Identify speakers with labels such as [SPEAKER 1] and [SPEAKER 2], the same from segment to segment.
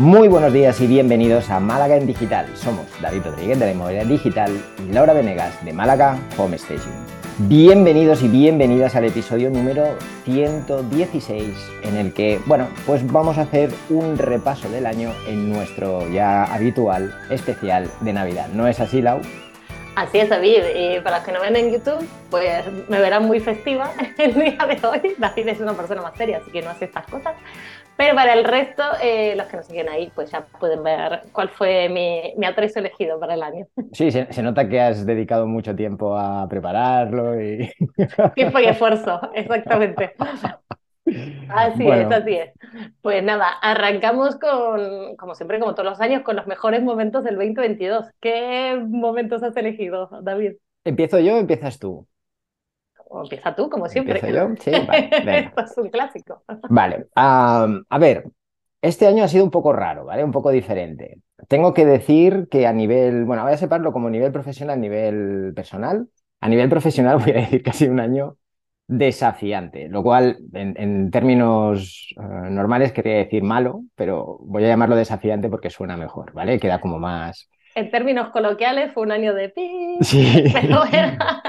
[SPEAKER 1] Muy buenos días y bienvenidos a Málaga en Digital. Somos David Rodríguez de la Inmobiliaria Digital y Laura Venegas de Málaga Home Station. Bienvenidos y bienvenidas al episodio número 116 en el que, bueno, pues vamos a hacer un repaso del año en nuestro ya habitual especial de Navidad. ¿No es así, Lau?
[SPEAKER 2] Así es, David. Y para los que no ven en YouTube, pues me verán muy festiva el día de hoy. David es una persona más seria, así que no hace estas cosas. Pero para el resto, eh, los que nos siguen ahí, pues ya pueden ver cuál fue mi, mi atrezo elegido para el año.
[SPEAKER 1] Sí, se, se, nota que has dedicado mucho tiempo a prepararlo y...
[SPEAKER 2] Tiempo y esfuerzo, exactamente. Así bueno. es, así es. Pues nada, arrancamos con, como siempre, como todos los años, con los mejores momentos del 2022. ¿Qué momentos has elegido, David?
[SPEAKER 1] ¿Empiezo yo o empiezas tú?
[SPEAKER 2] O empieza tú, como siempre.
[SPEAKER 1] ¿Empiezo yo? Sí, vale.
[SPEAKER 2] Esto es un clásico.
[SPEAKER 1] Vale. Um, a ver, este año ha sido un poco raro, ¿vale? Un poco diferente. Tengo que decir que a nivel, bueno, voy a separarlo como nivel profesional, nivel personal. A nivel profesional voy a decir que ha sido un año desafiante, lo cual en, en términos uh, normales quería decir malo, pero voy a llamarlo desafiante porque suena mejor, ¿vale? Queda como más...
[SPEAKER 2] En términos coloquiales fue un año de pi.
[SPEAKER 1] Sí.
[SPEAKER 2] Pero, bueno.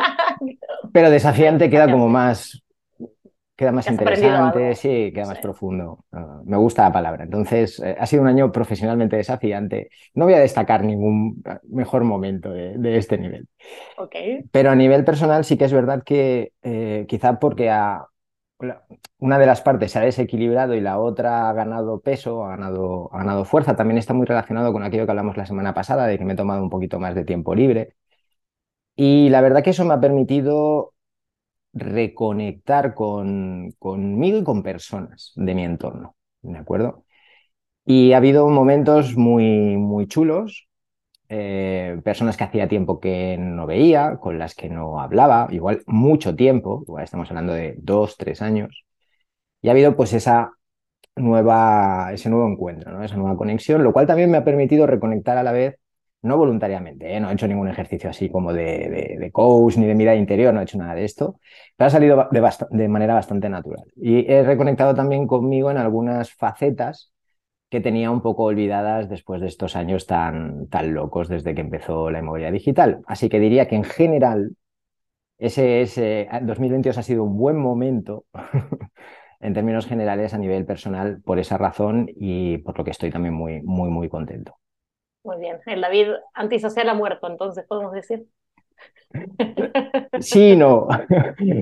[SPEAKER 1] pero desafiante queda como más... Queda más interesante, sí, queda más
[SPEAKER 2] Sí.
[SPEAKER 1] profundo. Uh, me gusta la palabra. Entonces, eh, ha sido un año profesionalmente desafiante. No voy a destacar ningún mejor momento de, de este nivel.
[SPEAKER 2] Ok.
[SPEAKER 1] Pero a nivel personal sí que es verdad que eh, quizá porque a, una de las partes se ha desequilibrado y la otra ha ganado peso, ha ganado, ha ganado fuerza, también está muy relacionado con aquello que hablamos la semana pasada, de que me he tomado un poquito más de tiempo libre. Y la verdad que eso me ha permitido reconectar con, conmigo y con personas de mi entorno, ¿de acuerdo? Y ha habido momentos muy, muy chulos, eh, personas que hacía tiempo que no veía, con las que no hablaba, igual mucho tiempo, estamos hablando de dos, tres años, y ha habido pues esa nueva, ese nuevo encuentro, ¿no? Esa nueva conexión, lo cual también me ha permitido reconectar a la vez, no voluntariamente, ¿eh? No he hecho ningún ejercicio así como de, de, de coach ni de mirada interior, no he hecho nada de esto, pero ha salido de, de manera bastante natural. Y he reconectado también conmigo en algunas facetas que tenía un poco olvidadas después de estos años tan, tan locos desde que empezó la inmobiliaria digital. Así que diría que en general ese, ese 2022 ha sido un buen momento en términos generales a nivel personal por esa razón y por lo que estoy también muy, muy, muy contento.
[SPEAKER 2] Muy bien. El David antisocial ha muerto, entonces podemos decir.
[SPEAKER 1] Sí, no.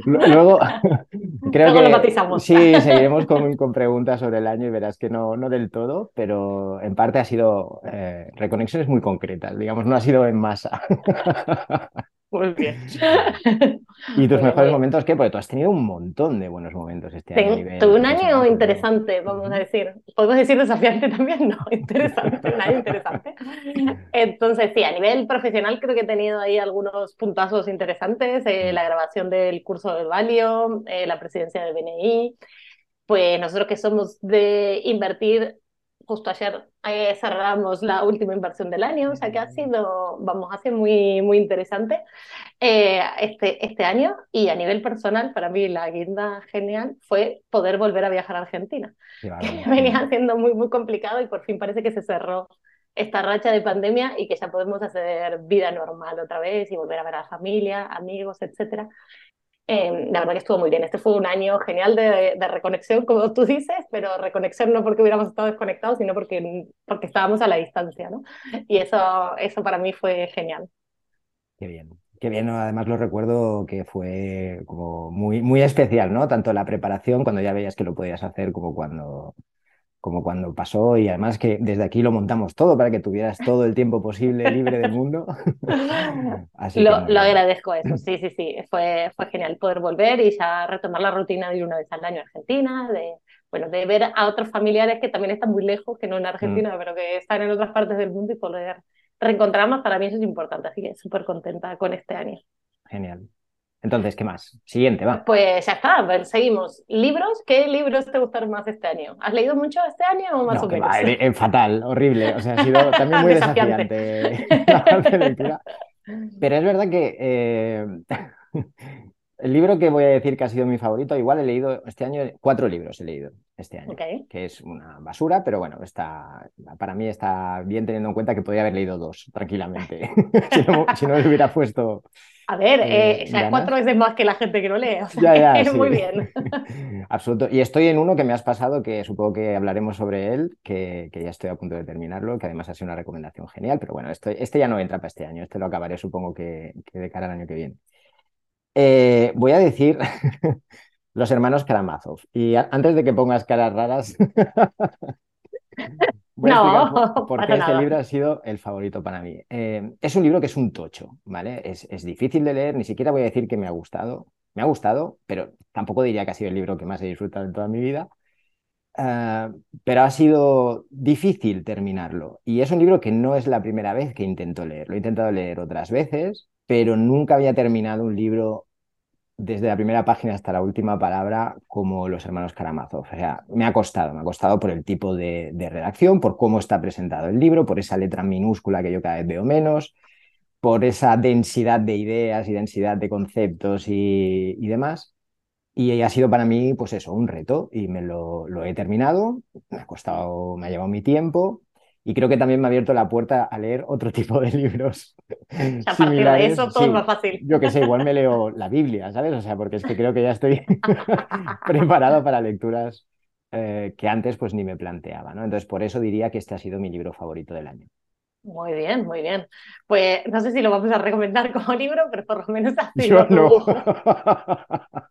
[SPEAKER 1] Luego, creo
[SPEAKER 2] Luego
[SPEAKER 1] que
[SPEAKER 2] lo matizamos.
[SPEAKER 1] sí, seguiremos con, con preguntas sobre el año y verás que no, no del todo, pero en parte ha sido eh, reconexiones muy concretas, digamos, no ha sido en masa.
[SPEAKER 2] Muy bien.
[SPEAKER 1] ¿Y tus mejores momentos qué? Porque tú has tenido un montón de buenos momentos este año. a
[SPEAKER 2] Ten-
[SPEAKER 1] nivel
[SPEAKER 2] Tuve un año interesante, vamos a decir. ¿Podemos decir desafiante también? No, interesante, un año interesante. Entonces, sí, a nivel profesional creo que he tenido ahí algunos puntazos interesantes. eh, la grabación del curso del Valio, eh, la presidencia del BNI. Pues nosotros que somos de invertir, justo ayer eh, cerramos la última inversión del año, o sea que ha sido, vamos, ha sido muy, muy interesante eh, este, este año. Y a nivel personal, para mí la guinda genial fue poder volver a viajar a Argentina,
[SPEAKER 1] Qué
[SPEAKER 2] que venía siendo muy, muy complicado y por fin parece que se cerró esta racha de pandemia y que ya podemos hacer vida normal otra vez y volver a ver a la familia, amigos, etcétera. Eh, la verdad que estuvo muy bien. Este fue un año genial de, reconexión, como tú dices, pero reconexión no porque hubiéramos estado desconectados, sino porque, porque estábamos a la distancia, ¿no? Y eso, eso para mí fue genial.
[SPEAKER 1] Qué bien. Qué bien, además lo recuerdo que fue como muy, muy especial, ¿no? Tanto la preparación, cuando ya veías que lo podías hacer, como cuando, como cuando pasó, y además que desde aquí lo montamos todo para que tuvieras todo el tiempo posible libre del mundo. Así
[SPEAKER 2] Lo, lo agradezco eso, sí, sí, sí, fue, fue genial poder volver y ya retomar la rutina de ir una vez al año a Argentina, de, bueno, de ver a otros familiares que también están muy lejos, que no en Argentina, pero que están en otras partes del mundo y poder reencontrarnos, para mí eso es importante, así que súper contenta con este año.
[SPEAKER 1] Genial. Entonces, ¿qué más? Siguiente, va.
[SPEAKER 2] Pues ya está, ver, seguimos. ¿Libros? ¿Qué libros te gustaron más este año? ¿Has leído mucho este año o más
[SPEAKER 1] No,
[SPEAKER 2] o menos?
[SPEAKER 1] va, eh, eh, fatal, horrible. O sea, ha sido también muy
[SPEAKER 2] Desafiante.
[SPEAKER 1] Pero es verdad que eh, el libro que voy a decir que ha sido mi favorito, igual he leído este año, cuatro libros he leído este año, que es una basura, pero bueno, está, para mí está bien teniendo en cuenta que podría haber leído dos tranquilamente, si, no, si no me hubiera puesto
[SPEAKER 2] a ver, eh, eh cuatro veces más que la gente que no lee. O sea, ya, ya, Muy bien.
[SPEAKER 1] Absoluto. Y estoy en uno que me has pasado, que supongo que hablaremos sobre él, que, ya estoy a punto de terminarlo, que además ha sido una recomendación genial, pero bueno, este, este ya no entra para este año, este lo acabaré supongo que, de cara al año que viene. Eh, voy a decir Los hermanos Karamazov. Y antes de que pongas caras raras,
[SPEAKER 2] no,
[SPEAKER 1] por, qué este libro ha sido el favorito para mí. Eh, es un libro que es un tocho, ¿vale? Es, difícil de leer, ni siquiera voy a decir que me ha gustado. Me ha gustado, pero tampoco diría que ha sido el libro que más he disfrutado en toda mi vida. Eh, pero ha sido difícil terminarlo. Y es un libro que no es la primera vez que intento leer. Lo he intentado leer otras veces, pero nunca había terminado un libro desde la primera página hasta la última palabra como los hermanos Karamazov. O sea, me ha costado, me ha costado por el tipo de, redacción, por cómo está presentado el libro, por esa letra minúscula que yo cada vez veo menos, por esa densidad de ideas y densidad de conceptos y, demás. Y ha sido para mí, pues eso, un reto y me lo, lo he terminado. Me ha costado, me ha llevado mi tiempo, y creo que también me ha abierto la puerta a leer otro tipo de libros.
[SPEAKER 2] A partir de eso todo es más fácil.
[SPEAKER 1] Yo que sé, igual me leo la Biblia, ¿sabes? O sea, porque es que creo que ya estoy preparado para lecturas eh, que antes pues ni me planteaba, ¿no? Entonces, por eso diría que este ha sido mi libro favorito del año.
[SPEAKER 2] Muy bien, muy bien. Pues no sé si lo vamos a recomendar como libro, pero por lo menos ha sido. Yo no.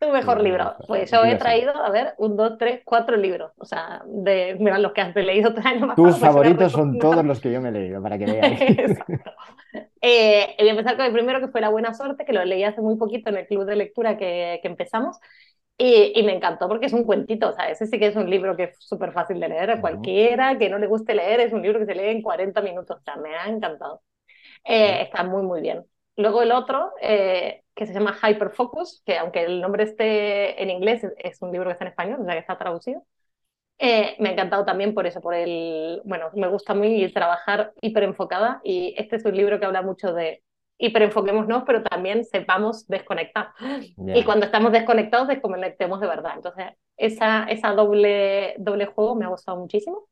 [SPEAKER 2] Tu mejor libro. Pues yo he traído, a ver, un, dos, tres, cuatro libros. O sea, de, mira, los que has leído tres años más.
[SPEAKER 1] Tus favoritos son todos los que yo me he leído, para que veáis.
[SPEAKER 2] eh, voy a empezar con el primero, que fue La Buena Suerte, que lo leí hace muy poquito en el club de lectura que, que empezamos. Y, y, me encantó porque es un cuentito, o sea, ese sí que es un libro que es súper fácil de leer. Cualquiera que no le guste leer, es un libro que se lee en 40 minutos. O sea, me ha encantado. Eh, está muy, muy bien. Luego el otro, eh, que se llama Hyperfocus, que aunque el nombre esté en inglés, es un libro que está en español, o sea que está traducido. Eh, me ha encantado también por eso, por el, bueno, me gusta muy trabajar hiperenfocada y este es un libro que habla mucho de hiperenfoquémonos, pero también sepamos desconectar. Y cuando estamos desconectados, desconectemos de verdad. Entonces, esa, esa doble, doble juego me ha gustado muchísimo.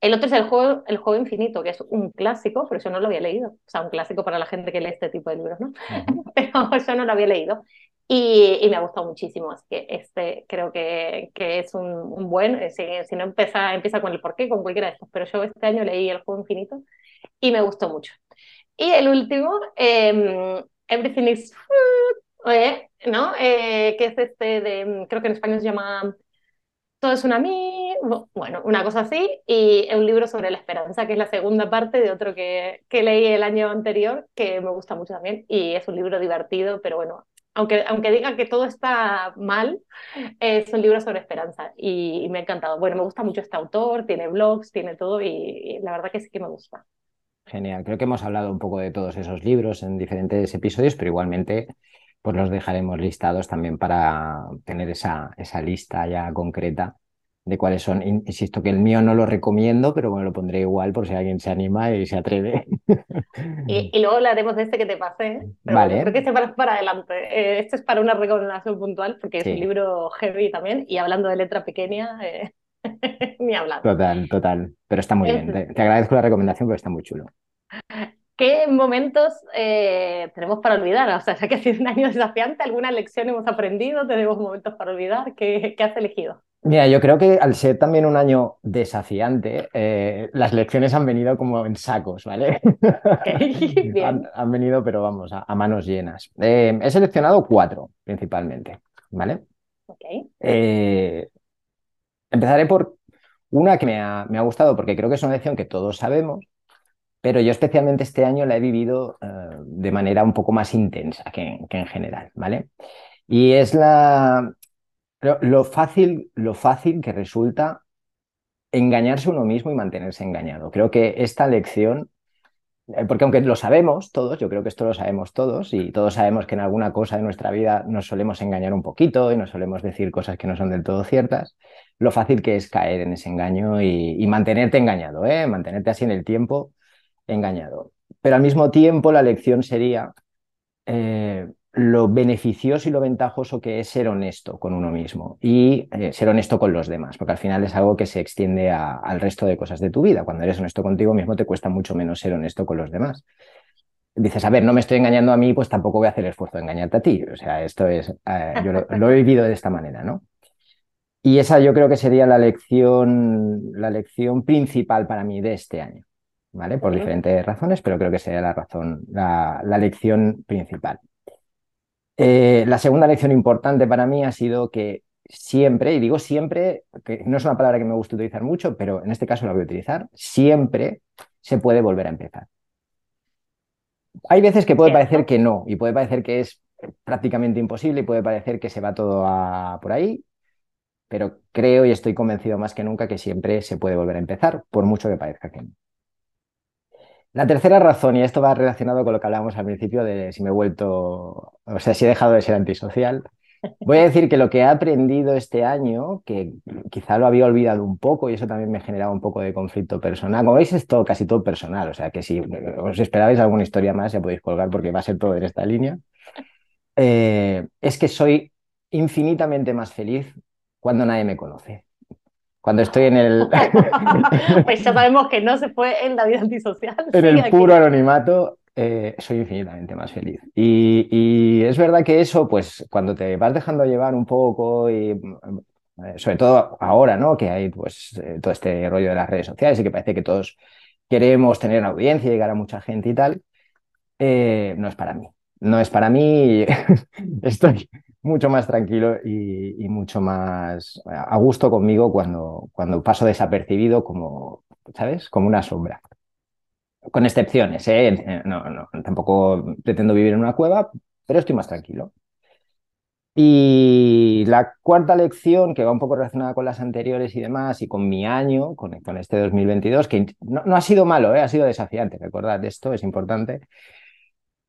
[SPEAKER 2] El otro es el juego, el juego infinito, que es un clásico, pero yo no lo había leído. O sea, un clásico para la gente que lee este tipo de libros, ¿no? pero yo no lo había leído. Y, y, me ha gustado muchísimo. Así que este creo que, que es un, un buen, eh, si, si, no empieza, empieza con el porqué, con cualquiera de estos. Pero yo este año leí el juego infinito y me gustó mucho. Y el último, eh, Everything is Food, eh, ¿no? Eh, que es este de, creo que en español se llama todo es una mí, bueno, una cosa así, y un libro sobre la esperanza, que es la segunda parte de otro que, que leí el año anterior, que me gusta mucho también, y es un libro divertido, pero bueno, aunque, aunque diga que todo está mal, es un libro sobre esperanza y, me ha encantado. Bueno, me gusta mucho este autor, tiene blogs, tiene todo y, la verdad que sí que me gusta.
[SPEAKER 1] Genial, creo que hemos hablado un poco de todos esos libros en diferentes episodios, pero igualmente pues los dejaremos listados también para tener esa, esa lista ya concreta de cuáles son. Insisto que el mío no lo recomiendo, pero bueno, lo pondré igual por si alguien se anima y se atreve.
[SPEAKER 2] Y, luego hablaremos de este que te pasé, pero vale. creo que este para, para adelante. Eh, este es para una recomendación puntual, porque es un libro heavy también, y hablando de letra pequeña, eh, ni hablar.
[SPEAKER 1] Total, total. Pero está muy bien. te, agradezco la recomendación porque está muy chulo.
[SPEAKER 2] ¿Qué momentos eh, tenemos para olvidar? O sea, ya que ha sido un año desafiante, ¿alguna lección hemos aprendido? ¿Tenemos momentos para olvidar? ¿Qué, has elegido?
[SPEAKER 1] Mira, yo creo que al ser también un año desafiante, eh, las lecciones han venido como en sacos, ¿vale? Han, venido, pero vamos, a, manos llenas. Eh, he seleccionado cuatro principalmente, ¿vale?
[SPEAKER 2] Okay.
[SPEAKER 1] empezaré por una que me ha, me ha gustado porque creo que es una lección que todos sabemos, pero yo especialmente este año la he vivido eh, de manera un poco más intensa que, en general, ¿vale? Y es la, lo, fácil, lo fácil que resulta engañarse uno mismo y mantenerse engañado. Creo que esta lección, eh, porque aunque lo sabemos todos, yo creo que esto lo sabemos todos y todos sabemos que en alguna cosa de nuestra vida nos solemos engañar un poquito y nos solemos decir cosas que no son del todo ciertas, lo fácil que es caer en ese engaño y, mantenerte engañado, ¿eh? mantenerte así en el tiempo engañado. Pero al mismo tiempo la lección sería, eh, lo beneficioso y lo ventajoso que es ser honesto con uno mismo y eh, ser honesto con los demás, porque al final es algo que se extiende al resto de cosas de tu vida. Cuando eres honesto contigo mismo te cuesta mucho menos ser honesto con los demás. Dices, a ver, no me estoy engañando a mí, pues tampoco voy a hacer el esfuerzo de engañarte a ti. O sea, esto es, eh, yo lo, he vivido de esta manera, ¿no? Y esa yo creo que sería la lección, la lección principal para mí de este año, ¿vale? Por diferentes razones, pero creo que sería la razón, la lección principal. Eh, la segunda lección importante para mí ha sido que siempre, y digo siempre, que no es una palabra que me gusta utilizar mucho, pero en este caso la voy a utilizar, siempre se puede volver a empezar. Hay veces que puede parecer que no, y puede parecer que es prácticamente imposible, y puede parecer que se va todo por ahí, pero creo y estoy convencido más que nunca que siempre se puede volver a empezar, por mucho que parezca que no. La tercera razón, y esto va relacionado con lo que hablábamos al principio de si me he vuelto, o sea, si he dejado de ser antisocial, voy a decir que lo que he aprendido este año, que quizá lo había olvidado un poco y eso también me generaba un poco de conflicto personal, como veis es todo, casi todo personal, o sea que si os esperabais alguna historia más ya podéis colgar porque va a ser todo en esta línea, eh, es que soy infinitamente más feliz cuando nadie me conoce cuando estoy en el...
[SPEAKER 2] pues ya sabemos que no se fue en la vida antisocial.
[SPEAKER 1] En el puro anonimato, eh, soy infinitamente más feliz. Y, es verdad que eso, pues cuando te vas dejando llevar un poco y eh, sobre todo ahora, ¿no? Que hay pues eh, todo este rollo de las redes sociales y que parece que todos queremos tener una audiencia, y llegar a mucha gente y tal, no es para mí. No es para mí, estoy mucho más tranquilo y, mucho más a gusto conmigo cuando, cuando paso desapercibido como, ¿sabes? Como una sombra. Con excepciones, ¿eh? No, no, tampoco pretendo vivir en una cueva, pero estoy más tranquilo. Y la cuarta lección, que va un poco relacionada con las anteriores y demás, y con mi año, con, con este 2022, que no, no ha sido malo, ¿eh? ha sido desafiante, recordad esto, es importante,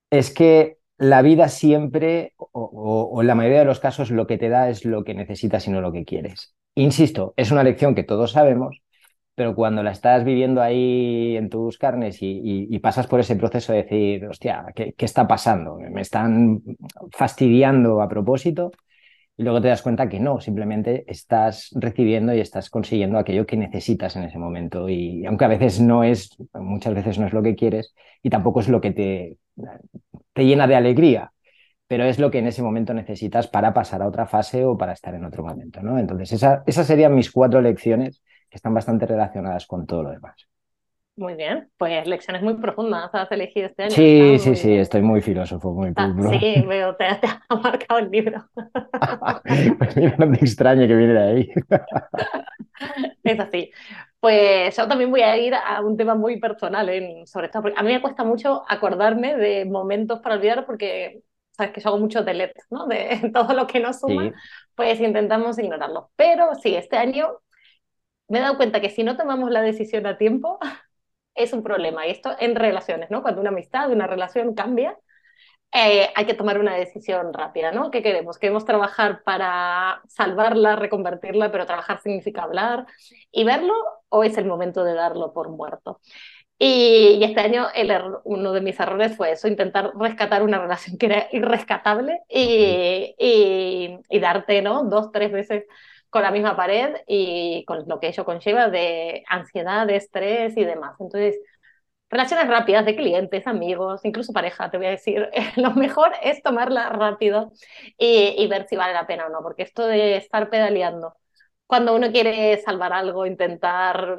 [SPEAKER 1] es que la vida siempre, o, en la mayoría de los casos, lo que te da es lo que necesitas y no lo que quieres. Insisto, es una lección que todos sabemos, pero cuando la estás viviendo ahí en tus carnes y, pasas por ese proceso de decir, hostia, ¿qué, está pasando? Me están fastidiando a propósito. Y luego te das cuenta que no, simplemente estás recibiendo y estás consiguiendo aquello que necesitas en ese momento. Y aunque a veces no es, muchas veces no es lo que quieres y tampoco es lo que te, te llena de alegría, pero es lo que en ese momento necesitas para pasar a otra fase o para estar en otro momento. ¿no? Entonces, esas serían mis cuatro lecciones que están bastante relacionadas con todo lo demás.
[SPEAKER 2] Muy bien, pues lecciones muy profundas has elegido este año.
[SPEAKER 1] Sí, sí, sí, estoy muy filósofo, muy
[SPEAKER 2] ah, Sí, veo, te, ha marcado el libro.
[SPEAKER 1] pues mira, no me extrañe que viene de ahí.
[SPEAKER 2] es así. Pues yo también voy a ir a un tema muy personal, en, sobre esto, porque a mí me cuesta mucho acordarme de momentos para olvidar porque sabes que yo hago mucho delete, ¿no? De todo lo que no suma, pues intentamos ignorarlo. Pero sí, este año me he dado cuenta que si no tomamos la decisión a tiempo, es un problema. Y esto en relaciones, ¿no? Cuando una amistad, una relación cambia, eh, hay que tomar una decisión rápida, ¿no? ¿Qué queremos? ¿Queremos trabajar para salvarla, reconvertirla, pero trabajar significa hablar y verlo o es el momento de darlo por muerto? Y, este año el uno de mis errores fue eso, intentar rescatar una relación que era irrescatable y, y, y darte, ¿no? Dos, tres veces con la misma pared y con lo que ello conlleva de ansiedad, de estrés y demás. Entonces, relaciones rápidas de clientes, amigos, incluso pareja, te voy a decir, lo mejor es tomarla rápido y, y, ver si vale la pena o no, porque esto de estar pedaleando, cuando uno quiere salvar algo, intentar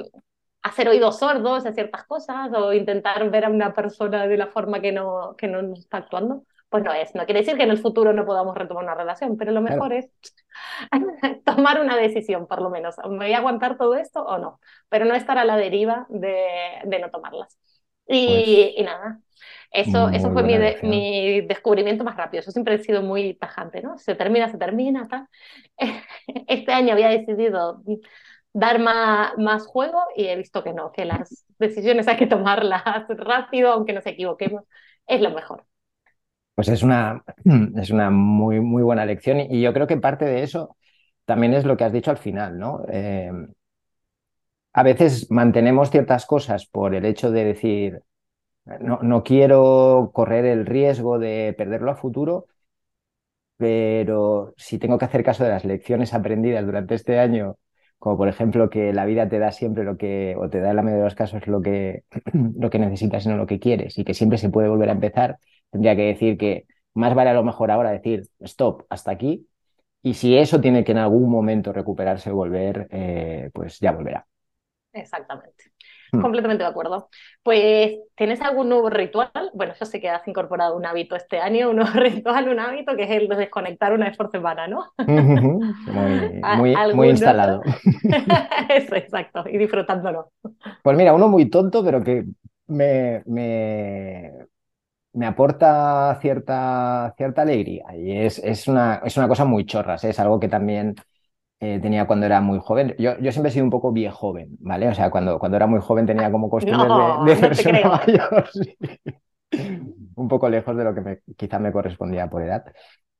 [SPEAKER 2] hacer oídos sordos a ciertas cosas o intentar ver a una persona de la forma que no, que no está actuando, pues no es. No quiere decir que en el futuro no podamos retomar una relación, pero lo mejor es tomar una decisión, por lo menos. ¿Me voy a aguantar todo esto o no? Pero no estar a la deriva de, de no tomarlas. Y, pues y nada, eso, eso fue mi, mi, descubrimiento más rápido. Yo siempre he sido muy tajante, ¿no? Se termina, se termina, tal. Este año había decidido dar más, más juego y he visto que no, que las decisiones hay que tomarlas rápido, aunque nos equivoquemos, es lo mejor.
[SPEAKER 1] Pues es una, es una muy, muy buena lección y yo creo que parte de eso también es lo que has dicho al final, ¿no? Eh, a veces mantenemos ciertas cosas por el hecho de decir, no, no, quiero correr el riesgo de perderlo a futuro pero si tengo que hacer caso de las lecciones aprendidas durante este año, como por ejemplo que la vida te da siempre lo que, o te da en la mayoría de los casos lo que, lo que necesitas y no lo que quieres, y que siempre se puede volver a empezar, tendría que decir que más vale a lo mejor ahora decir stop, hasta aquí, y si eso tiene que en algún momento recuperarse volver, eh, pues ya volverá.
[SPEAKER 2] Exactamente. Hmm. Completamente de acuerdo. Pues, ¿tienes algún nuevo ritual? Bueno, yo sé que has incorporado un hábito este año, un nuevo ritual, un hábito que es el de desconectar una vez por semana, ¿no?
[SPEAKER 1] muy, muy, instalado.
[SPEAKER 2] Eso, exacto, y disfrutándolo.
[SPEAKER 1] Pues mira, uno muy tonto, pero que me, me, me aporta cierta, cierta alegría y es, es, una, es una cosa muy chorras, ¿eh? es algo que también eh, tenía cuando era muy joven. Yo, yo, siempre he sido un poco viejo joven, ¿vale? O sea, cuando, cuando era muy joven tenía como costumbre de, de persona mayor. un poco lejos de lo que me, quizá me correspondía por edad.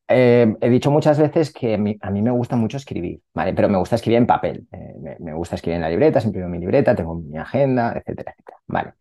[SPEAKER 1] Eh, he dicho muchas veces que a mí, me gusta mucho escribir, ¿vale? Pero me gusta escribir en papel. me, me, gusta escribir en la libreta, siempre tengo mi libreta, tengo mi agenda, etcétera, etcétera. Vale.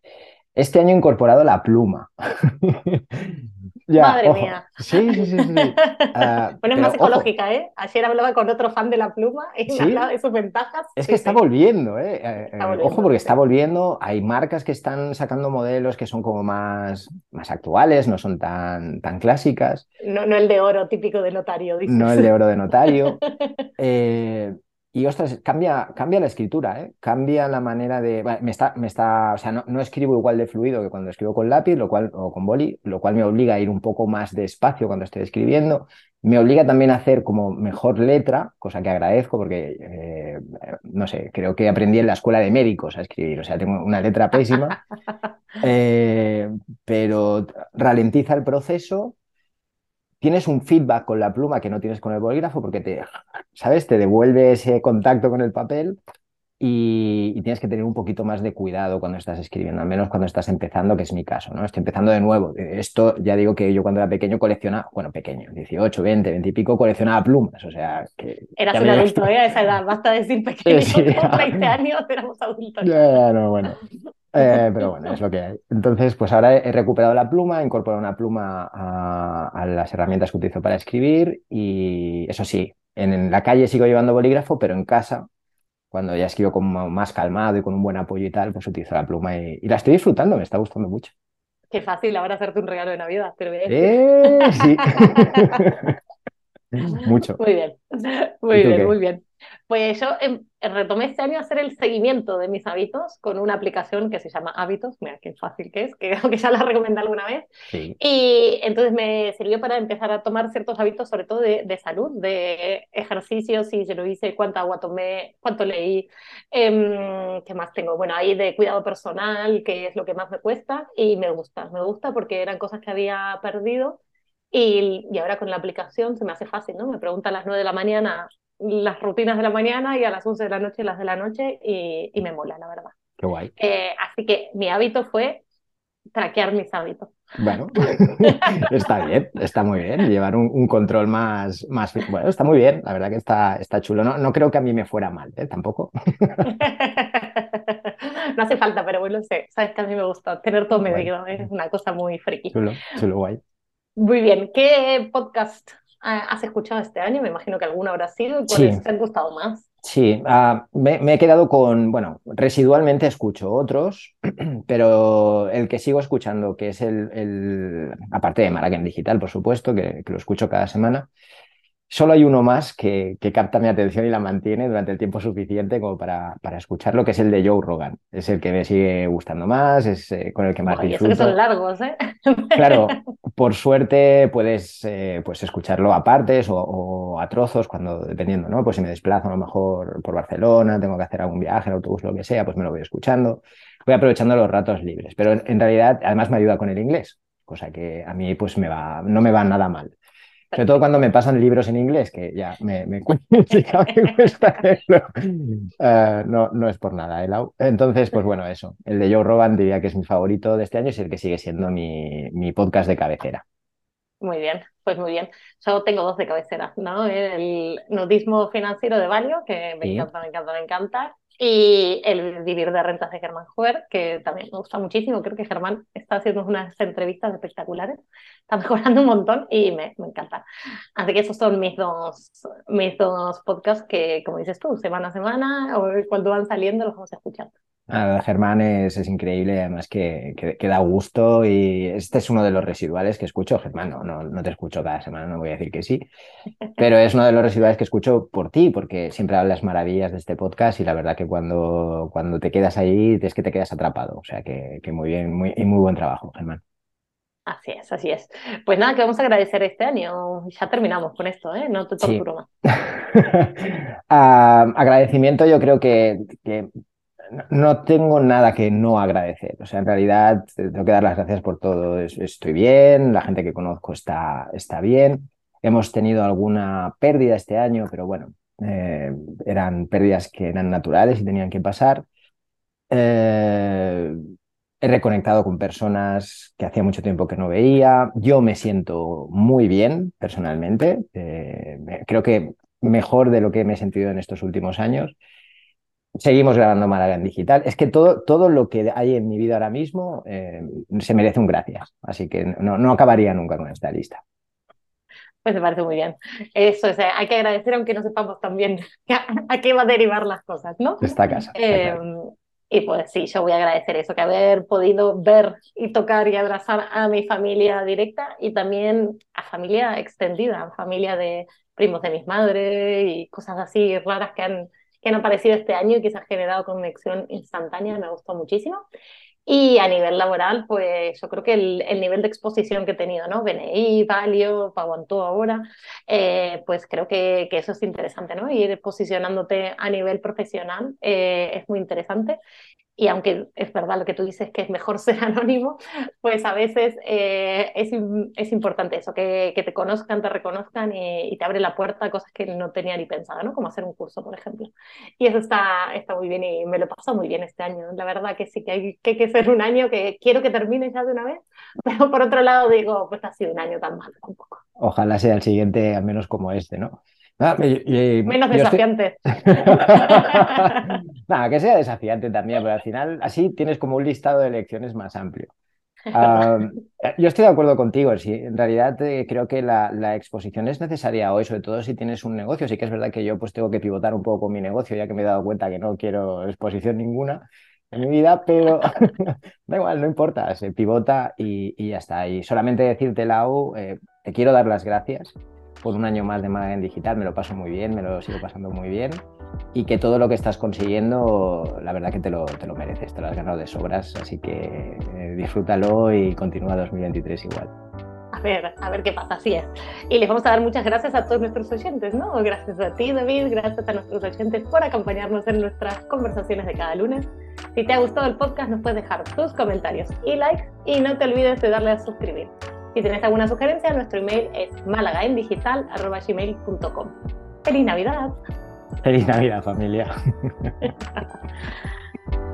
[SPEAKER 1] Este año he incorporado la pluma.
[SPEAKER 2] Madre mía.
[SPEAKER 1] Sí, sí, sí. sí.
[SPEAKER 2] Uh, bueno, es más ecológica, ¿eh? Ayer hablaba con otro fan de la pluma y me hablaba de sus ventajas.
[SPEAKER 1] Es que está, volviendo, ¿eh? eh, eh ojo, porque está volviendo. Hay marcas que están sacando modelos que son como más, más actuales, no son tan, tan clásicas.
[SPEAKER 2] No, no el de oro típico de notario, dices.
[SPEAKER 1] No el de oro de notario. y ostras, cambia, cambia la escritura, ¿eh? cambia la manera de. Me está, me está, o sea, no, no, escribo igual de fluido que cuando escribo con lápiz, lo cual, o con boli, lo cual me obliga a ir un poco más despacio cuando estoy escribiendo. Me obliga también a hacer como mejor letra, cosa que agradezco porque, eh, no sé, creo que aprendí en la escuela de médicos a escribir, o sea, tengo una letra pésima, eh, pero ralentiza el proceso tienes un feedback con la pluma que no tienes con el bolígrafo porque te, ¿sabes? Te devuelve ese contacto con el papel y, tienes que tener un poquito más de cuidado cuando estás escribiendo, al menos cuando estás empezando, que es mi caso, ¿no? Estoy empezando de nuevo. Esto ya digo que yo cuando era pequeño coleccionaba, bueno, pequeño, 18, 20, 20 y pico, coleccionaba plumas, o sea, que...
[SPEAKER 2] Eras un adulto, ¿eh? A esa edad, basta decir pequeño, sí, 20 años éramos adultos.
[SPEAKER 1] Ya, no, bueno. Eh, pero bueno, es lo que hay. Entonces, pues ahora he recuperado la pluma, he incorporado una pluma a, las herramientas que utilizo para escribir y eso sí, en, la calle sigo llevando bolígrafo, pero en casa, cuando ya escribo como más calmado y con un buen apoyo y tal, pues utilizo la pluma y, la estoy disfrutando, me está gustando mucho.
[SPEAKER 2] Qué fácil ahora hacerte un regalo de Navidad, pero bien.
[SPEAKER 1] Eh, sí. mucho.
[SPEAKER 2] Muy bien, muy bien, muy bien. Pues yo em, retomé este año hacer el seguimiento de mis hábitos con una aplicación que se llama Hábitos, mira qué fácil que es, que creo que ya la recomendé alguna vez. Y entonces me sirvió para empezar a tomar ciertos hábitos, sobre todo de, de salud, de ejercicios, si se lo hice, cuánta agua tomé, cuánto leí, eh, qué más tengo. Bueno, ahí de cuidado personal, que es lo que más me cuesta, y me gusta, me gusta porque eran cosas que había perdido. Y, y, ahora con la aplicación se me hace fácil, ¿no? Me pregunta a las 9 de la mañana las rutinas de la mañana y a las 11 de la noche las de la noche y, y me mola, la verdad.
[SPEAKER 1] Qué guay.
[SPEAKER 2] Eh, así que mi hábito fue traquear mis hábitos.
[SPEAKER 1] Bueno, está bien, está muy bien. Llevar un, control más, más. Bueno, está muy bien, la verdad que está, está chulo. No, no creo que a mí me fuera mal, ¿eh? tampoco.
[SPEAKER 2] no hace falta, pero bueno, sé. Sabes que a mí me gusta tener todo medido, es una cosa muy friki.
[SPEAKER 1] Chulo, chulo, guay.
[SPEAKER 2] Muy bien, ¿qué podcast has escuchado este año? Me imagino que alguno habrá sido. ¿Y cuáles te han gustado más?
[SPEAKER 1] Sí, uh, me, me, he quedado con, bueno, residualmente escucho otros, pero el que sigo escuchando, que es el, el aparte de Maraken Digital, por supuesto, que, que, lo escucho cada semana, Solo hay uno más que, que, capta mi atención y la mantiene durante el tiempo suficiente como para, para escucharlo, que es el de Joe Rogan. Es el que me sigue gustando más, es eh, con el que más
[SPEAKER 2] Oye, disfruto. Eso que son largos, ¿eh?
[SPEAKER 1] Claro, por suerte puedes eh, pues escucharlo a partes o, o, a trozos, cuando dependiendo, ¿no? Pues si me desplazo a lo mejor por Barcelona, tengo que hacer algún viaje, en autobús, lo que sea, pues me lo voy escuchando. Voy aprovechando los ratos libres, pero en, en realidad además me ayuda con el inglés, cosa que a mí pues me va, no me va nada mal. Sobre todo cuando me pasan libros en inglés, que ya me, me, cuesta uh, no, no es por nada, ¿eh, Entonces, pues bueno, eso. El de Joe Rogan diría que es mi favorito de este año y es el que sigue siendo mi, mi podcast de cabecera.
[SPEAKER 2] Muy bien, pues muy bien. Yo tengo dos de cabecera, ¿no? El nudismo financiero de Valio, que me encanta, me encanta, me encanta. Y el vivir de rentas de Germán Jover, que también me gusta muchísimo. Creo que Germán está haciendo unas entrevistas espectaculares, está mejorando un montón y me, me encanta. Así que esos son mis dos, mis dos podcasts que, como dices tú, semana a semana o cuando van saliendo los vamos a escuchar.
[SPEAKER 1] Ah, Germán es, es, increíble, además que, que, da gusto y este es uno de los residuales que escucho. Germán, no, no, no, te escucho cada semana, no voy a decir que sí, pero es uno de los residuales que escucho por ti, porque siempre hablas maravillas de este podcast y la verdad que cuando, cuando te quedas ahí es que te quedas atrapado. O sea que, que muy bien muy, y muy buen trabajo, Germán.
[SPEAKER 2] Así es, así es. Pues nada, que vamos a agradecer este año. Ya terminamos con esto, ¿eh? No te torturo más.
[SPEAKER 1] uh, agradecimiento, yo creo que, que no tengo nada que no agradecer. O sea, en realidad tengo que dar las gracias por todo. Estoy bien, la gente que conozco está, está bien. Hemos tenido alguna pérdida este año, pero bueno, eh, eran pérdidas que eran naturales y tenían que pasar. Eh, he reconectado con personas que hacía mucho tiempo que no veía. Yo me siento muy bien personalmente. Eh, creo que mejor de lo que me he sentido en estos últimos años. Seguimos grabando Málaga en digital. Es que todo, todo lo que hay en mi vida ahora mismo eh, se merece un gracias. Así que no, no acabaría nunca con esta lista.
[SPEAKER 2] Pues me parece muy bien. Eso, o sea, hay que agradecer aunque no sepamos también a, qué va a derivar las cosas, ¿no?
[SPEAKER 1] Esta casa.
[SPEAKER 2] Eh, y pues sí, yo voy a agradecer eso, que haber podido ver y tocar y abrazar a mi familia directa y también a familia extendida, a familia de primos de mis madres y cosas así raras que han que han aparecido este año y que se ha generado conexión instantánea, me gustó muchísimo. Y a nivel laboral, pues yo creo que el, el nivel de exposición que he tenido, ¿no? BNI, Valio, Paguantó ahora, eh, pues creo que, que, eso es interesante, ¿no? Ir posicionándote a nivel profesional eh, es muy interesante y aunque es verdad lo que tú dices que es mejor ser anónimo, pues a veces eh, es, es, importante eso, que, que, te conozcan, te reconozcan y, te abre la puerta a cosas que no tenía ni pensado, ¿no? Como hacer un curso, por ejemplo. Y eso está, está muy bien y me lo paso muy bien este año. La verdad que sí que hay que, que ser un año que quiero que termine ya de una vez, pero por otro lado digo, pues ha sido un año tan malo tampoco.
[SPEAKER 1] Ojalá sea el siguiente, al menos como este, ¿no? Ah,
[SPEAKER 2] Menos desafiante.
[SPEAKER 1] Nada, que sea desafiante también, pero al final así tienes como un listado de elecciones más amplio. Ah, yo estoy de acuerdo contigo, sí, en realidad eh, creo que la, la, exposición es necesaria hoy, sobre todo si tienes un negocio. Sí que es verdad que yo pues tengo que pivotar un poco con mi negocio, ya que me he dado cuenta que no quiero exposición ninguna en mi vida, pero da igual, no importa, se pivota y, y ya está. Y solamente decirte, Lau, eh, te quiero dar las gracias por un año más de en digital, me lo paso muy bien, me lo sigo pasando muy bien y que todo lo que estás consiguiendo, la verdad que te lo, te lo mereces, te lo has ganado de sobras, así que eh, disfrútalo y continúa 2023 igual.
[SPEAKER 2] A ver, a ver qué pasa, así es. Y les vamos a dar muchas gracias a todos nuestros oyentes, ¿no? Gracias a ti, David, gracias a nuestros oyentes por acompañarnos en nuestras conversaciones de cada lunes. Si te ha gustado el podcast, nos puedes dejar tus comentarios y likes y no te olvides de darle a suscribir. Si tienes alguna sugerencia, nuestro email es malagaendigital.gmail.com. ¡Feliz Navidad!
[SPEAKER 1] ¡Feliz Navidad, familia!